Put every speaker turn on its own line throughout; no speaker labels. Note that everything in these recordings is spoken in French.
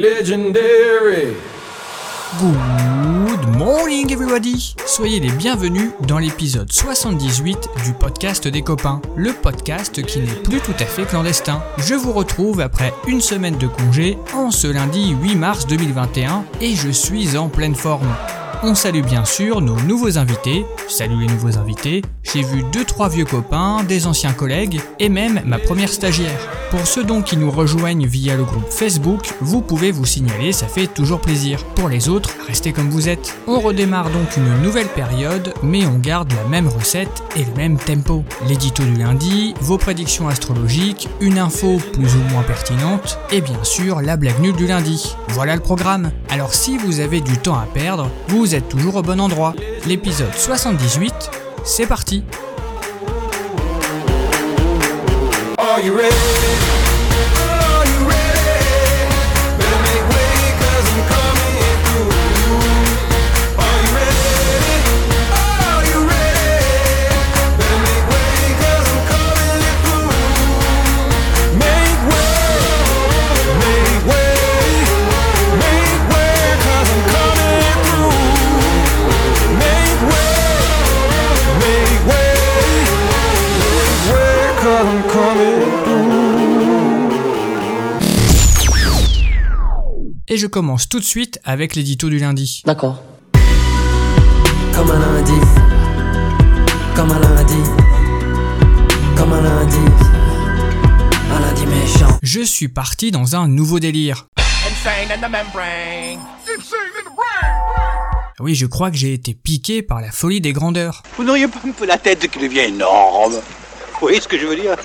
Legendary.
Good morning everybody Soyez les bienvenus dans l'épisode 78 du podcast des copains, le podcast qui n'est plus tout à fait clandestin. Je vous retrouve après une semaine de congé en ce lundi 8 mars 2021 et je suis en pleine forme. On salue bien sûr nos nouveaux invités. Salut les nouveaux invités. J'ai vu deux trois vieux copains, des anciens collègues et même ma première stagiaire. Pour ceux donc qui nous rejoignent via le groupe Facebook, vous pouvez vous signaler, ça fait toujours plaisir. Pour les autres, restez comme vous êtes. On redémarre donc une nouvelle période, mais on garde la même recette et le même tempo. L'édito du lundi, vos prédictions astrologiques, une info plus ou moins pertinente, et bien sûr la blague nulle du lundi. Voilà le programme. Alors si vous avez du temps à perdre, vous êtes toujours au bon endroit. L'épisode 78, c'est parti? Commence tout de suite avec l'édito du lundi.
D'accord. Comme un lundi. Comme un lundi. Comme un lundi. Un lundi méchant.
Je suis parti dans un nouveau délire.
Insane in the membrane.
Oui, je crois que j'ai été piqué par la folie des grandeurs.
Vous n'auriez pas un peu la tête qui devient énorme Vous ce que je veux dire?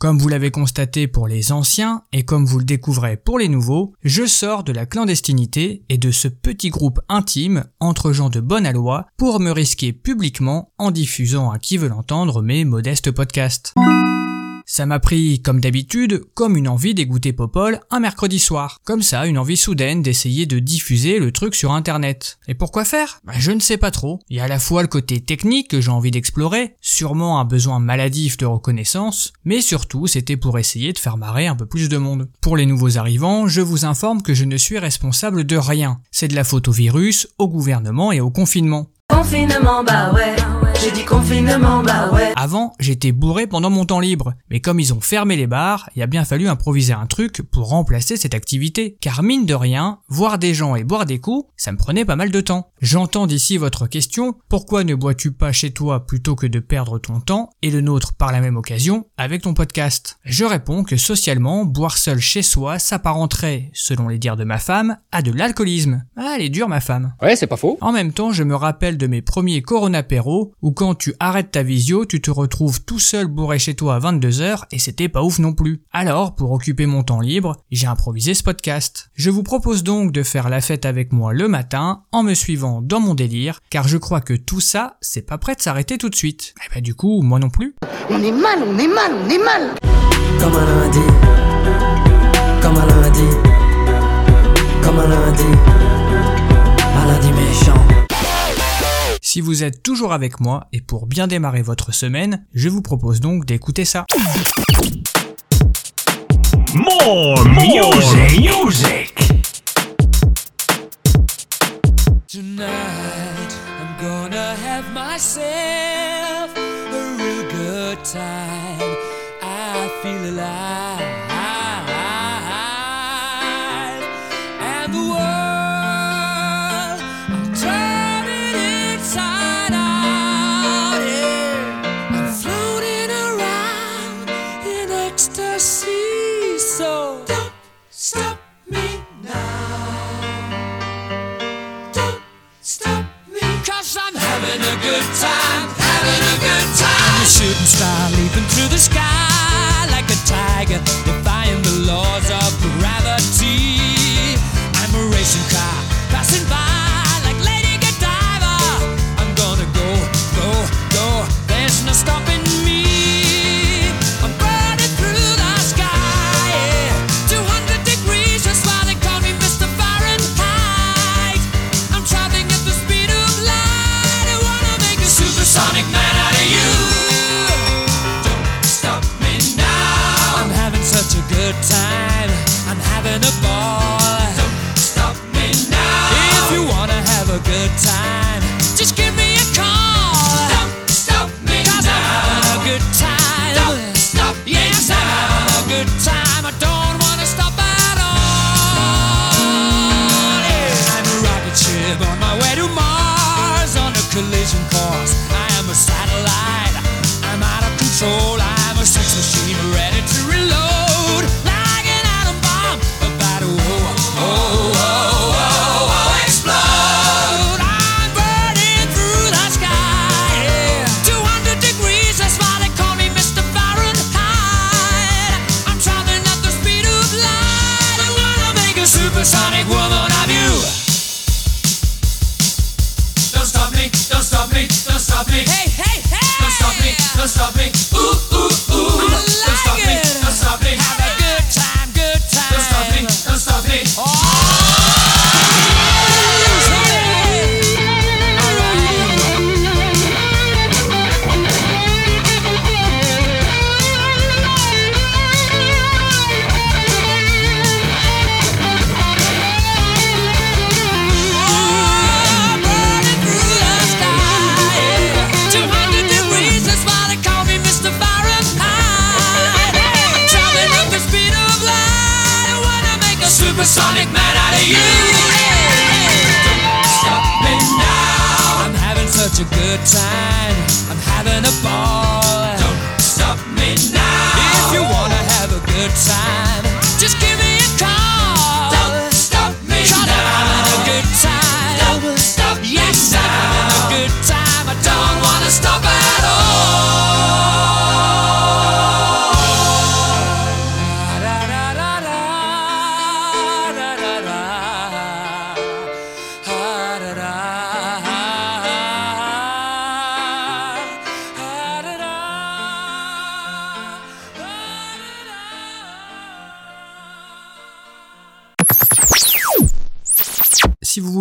Comme vous l'avez constaté pour les anciens et comme vous le découvrez pour les nouveaux, je sors de la clandestinité et de ce petit groupe intime entre gens de bonne aloi pour me risquer publiquement en diffusant à qui veut l'entendre mes modestes podcasts. Ça m'a pris, comme d'habitude, comme une envie d'écouter Popol un mercredi soir. Comme ça, une envie soudaine d'essayer de diffuser le truc sur internet. Et pourquoi faire? Bah, Je ne sais pas trop. Il y a à la fois le côté technique que j'ai envie d'explorer, sûrement un besoin maladif de reconnaissance, mais surtout c'était pour essayer de faire marrer un peu plus de monde. Pour les nouveaux arrivants, je vous informe que je ne suis responsable de rien. C'est de la faute au virus, au gouvernement et au confinement.
Confinement, bah ouais. J'ai dit confinement, bah ouais.
Avant, j'étais bourré pendant mon temps libre, mais comme ils ont fermé les bars, il a bien fallu improviser un truc pour remplacer cette activité. Car mine de rien, voir des gens et boire des coups, ça me prenait pas mal de temps. J'entends d'ici votre question, pourquoi ne bois-tu pas chez toi plutôt que de perdre ton temps et le nôtre par la même occasion avec ton podcast? Je réponds que socialement, boire seul chez soi s'apparenterait, selon les dires de ma femme, à de l'alcoolisme. Ah, elle est dure ma femme.
Ouais, c'est pas faux.
En même temps, je me rappelle de mes premiers coronapéros où quand tu arrêtes ta visio, tu te retrouves tout seul bourré chez toi à 22h et c'était pas ouf non plus. Alors, pour occuper mon temps libre, j'ai improvisé ce podcast. Je vous propose donc de faire la fête avec moi le matin en me suivant dans mon délire car je crois que tout ça, c'est pas prêt de s'arrêter tout de suite. Et bah du coup, moi non plus.
On est mal, on est mal, on est mal.
Comme un lundi. Comme un lundi. Comme un lundi. Un lundi méchant.
Si vous êtes toujours avec moi et pour bien démarrer votre semaine, je vous propose donc d'écouter ça.
More music. Music.
Tonight I'm gonna have myself a real good time. I feel alive. Leaping through the sky like a tiger, good time. Just give me a call. Don't stop me now. I'm having a good time. Don't stop me now. I'm having a good time. I don't wanna stop at all. Yeah. I'm a rocket ship on my way to Mars on a collision course. I am a satellite. I'm out of control. I'm a sex machine ready to reload.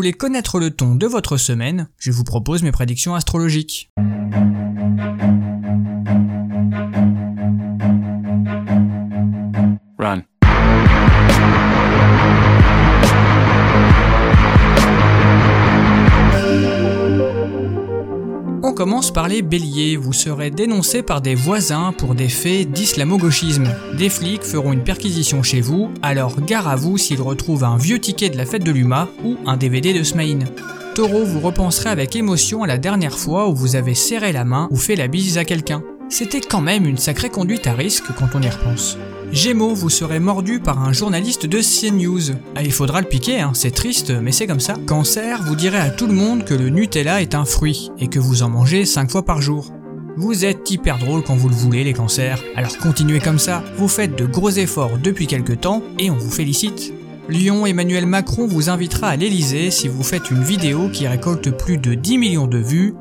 Voulez connaître le ton de votre semaine, je vous propose mes prédictions astrologiques. On commence par les béliers, vous serez dénoncé par des voisins pour des faits d'islamo-gauchisme. Des flics feront une perquisition chez vous, alors gare à vous s'ils retrouvent un vieux ticket de la fête de l'UMA ou un DVD de Smaïn. Taureau, vous repenserez avec émotion à la dernière fois où vous avez serré la main ou fait la bise à quelqu'un. C'était quand même une sacrée conduite à risque quand on y repense. Gémeaux, vous serez mordu par un journaliste de CNews. Ah, il faudra le piquer, hein, c'est triste, mais c'est comme ça. Cancer, vous direz à tout le monde que le Nutella est un fruit et que vous en mangez 5 fois par jour. Vous êtes hyper drôle quand vous le voulez, les cancers. Alors continuez comme ça, vous faites de gros efforts depuis quelque temps et on vous félicite. Lyon, Emmanuel Macron vous invitera à l'Elysée si vous faites une vidéo qui récolte plus de 10 millions de vues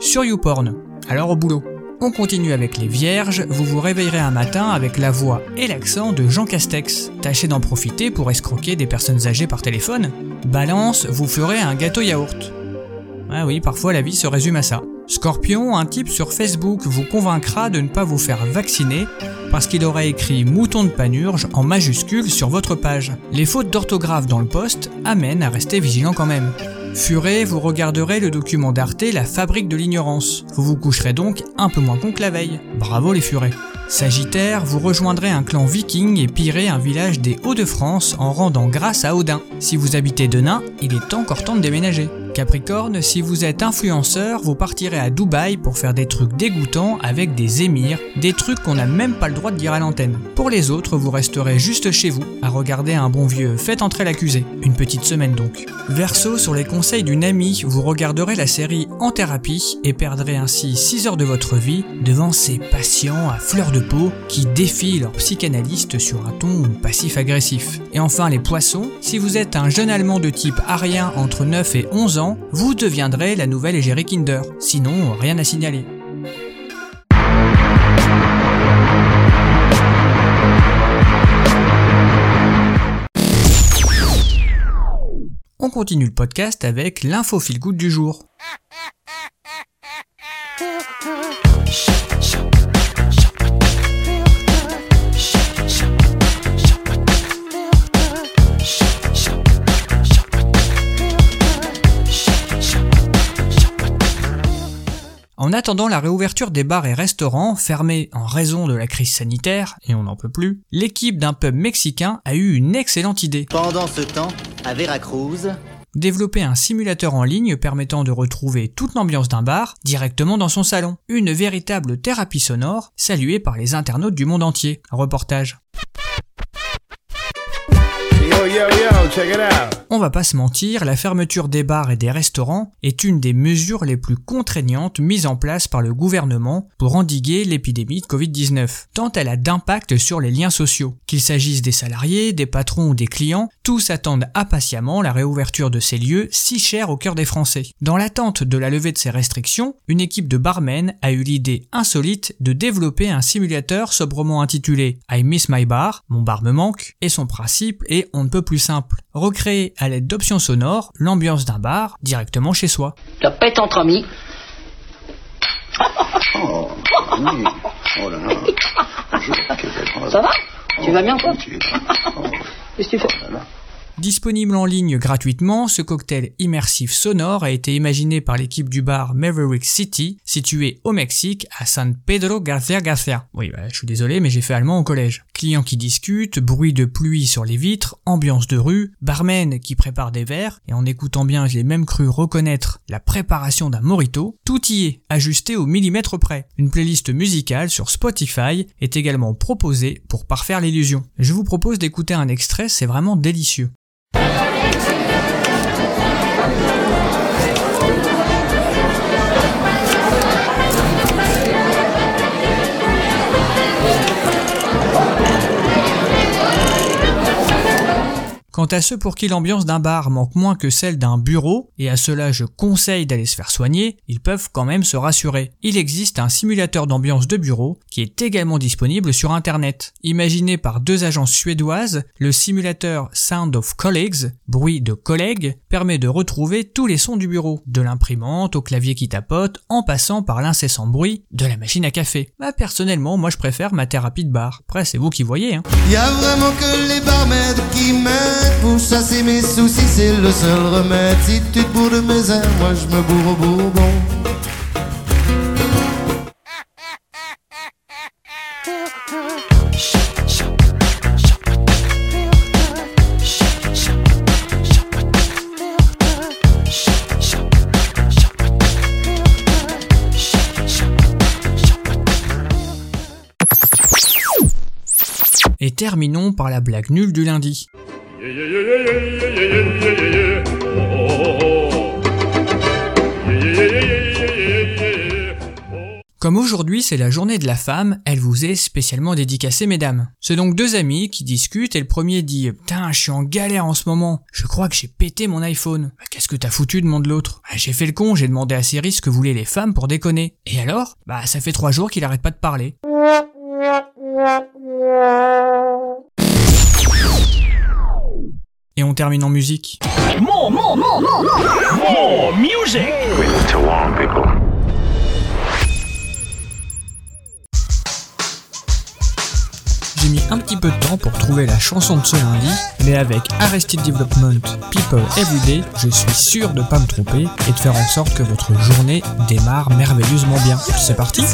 sur YouPorn. Alors au boulot. On continue avec les vierges, vous vous réveillerez un matin avec la voix et l'accent de Jean Castex. Tâchez d'en profiter pour escroquer des personnes âgées par téléphone. Balance, vous ferez un gâteau yaourt. Ah oui, parfois la vie se résume à ça. Scorpion, un type sur Facebook vous convaincra de ne pas vous faire vacciner parce qu'il aura écrit mouton de panurge en majuscule sur votre page. Les fautes d'orthographe dans le poste amènent à rester vigilant quand même. Furet, vous regarderez le document d'Arte La fabrique de l'ignorance. Vous vous coucherez donc un peu moins con que la veille. Bravo les furets. Sagittaire, vous rejoindrez un clan viking et pillerez un village des Hauts-de-France en rendant grâce à Odin. Si vous habitez Denain, il est encore temps de déménager. Capricorne, si vous êtes influenceur, vous partirez à Dubaï pour faire des trucs dégoûtants avec des émirs, des trucs qu'on n'a même pas le droit de dire à l'antenne. Pour les autres, vous resterez juste chez vous, à regarder un bon vieux Faites entrer l'accusé. Une petite semaine donc. Verseau, sur les conseils d'une amie, vous regarderez la série En thérapie et perdrez ainsi 6 heures de votre vie devant ces patients à fleur de peau qui défient leur psychanalyste sur un ton passif-agressif. Et enfin les poissons, si vous êtes un jeune allemand de type arien entre 9 et 11 ans, vous deviendrez la nouvelle égérie Kinder. Sinon, rien à signaler. On continue le podcast avec l'info feel du jour. En attendant la réouverture des bars et restaurants fermés en raison de la crise sanitaire, et on n'en peut plus, l'équipe d'un pub mexicain a eu une excellente idée.
Pendant ce temps, à Veracruz,
Développer un simulateur en ligne permettant de retrouver toute l'ambiance d'un bar directement dans son salon. Une véritable thérapie sonore saluée par les internautes du monde entier. Reportage. On va pas se mentir, la fermeture des bars et des restaurants est une des mesures les plus contraignantes mises en place par le gouvernement pour endiguer l'épidémie de Covid-19, tant elle a d'impact sur les liens sociaux. Qu'il s'agisse des salariés, des patrons ou des clients, tous attendent impatiemment la réouverture de ces lieux si chers au cœur des Français. Dans l'attente de la levée de ces restrictions, une équipe de barmen a eu l'idée insolite de développer un simulateur sobrement intitulé I Miss My Bar, mon bar me manque, et son principe est on ne peut plus simple. Recréer à l'aide d'options sonores l'ambiance d'un bar directement chez soi.
La pète entre amis.
Oh, oui. Oh là là. Je-
Ça va? Tu vas bien, toi?
Oh.
Qu'est-ce que tu fais?
Disponible en ligne gratuitement, ce cocktail immersif sonore a été imaginé par l'équipe du bar Maverick City, situé au Mexique, à San Pedro Garcia Garcia. Oui, bah, je suis désolé, mais j'ai fait allemand au collège. Clients qui discutent, bruit de pluie sur les vitres, ambiance de rue, barman qui prépare des verres, et en écoutant bien, j'ai même cru reconnaître la préparation d'un morito. Tout y est, ajusté au millimètre près. Une playlist musicale sur Spotify est également proposée pour parfaire l'illusion. Je vous propose d'écouter un extrait, c'est vraiment délicieux. Quant à ceux pour qui l'ambiance d'un bar manque moins que celle d'un bureau, et à cela je conseille d'aller se faire soigner, ils peuvent quand même se rassurer. Il existe un simulateur d'ambiance de bureau qui est également disponible sur internet. Imaginé par deux agences suédoises, le simulateur Sound of Colleagues, bruit de collègues, permet de retrouver tous les sons du bureau, de l'imprimante au clavier qui tapote, en passant par l'incessant bruit de la machine à café. Bah personnellement, moi je préfère ma thérapie de bar. Après c'est vous qui voyez hein.
Vraiment que les qui pour chasser mes soucis, c'est le seul remède. Si tu te bourres de mes airs, moi je me bourre au bourbon.
Et terminons par la blague nulle du lundi. Comme aujourd'hui c'est la journée de la femme, elle vous est spécialement dédicacée mesdames. C'est donc deux amis qui discutent et le premier dit Putain, je suis en galère en ce moment, je crois que j'ai pété mon iPhone. Bah, qu'est-ce que t'as foutu demande l'autre. Bah, j'ai fait le con, j'ai demandé à Siri ce que voulaient les femmes pour déconner. Et alors? Bah ça fait trois jours qu'il arrête pas de parler. Et on termine en musique.
More, more, more, more, more. More music.
J'ai mis un petit peu de temps pour trouver la chanson de ce lundi, mais avec Arrested Development People Everyday, je suis sûr de pas me tromper et de faire en sorte que votre journée démarre merveilleusement bien. C'est parti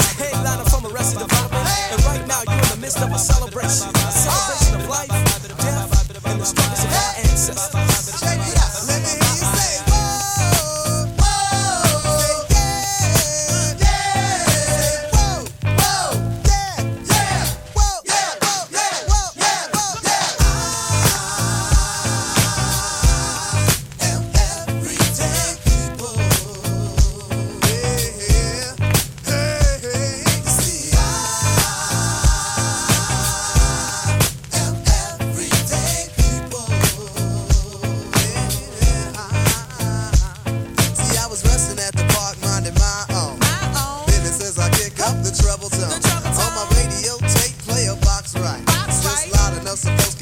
else supposed to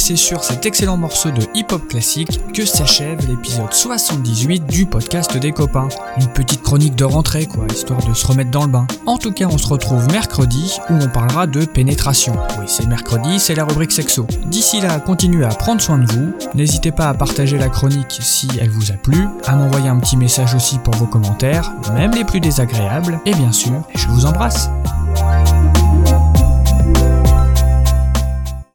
Et c'est sur cet excellent morceau de hip-hop classique que s'achève l'épisode 78 du podcast des copains. Une petite chronique de rentrée quoi, histoire de se remettre dans le bain. En tout cas, on se retrouve mercredi où on parlera de pénétration. Oui, c'est mercredi, c'est la rubrique sexo. D'ici là, continuez à prendre soin de vous. N'hésitez pas à partager la chronique si elle vous a plu, à m'envoyer un petit message aussi pour vos commentaires, même les plus désagréables, et bien sûr, je vous embrasse.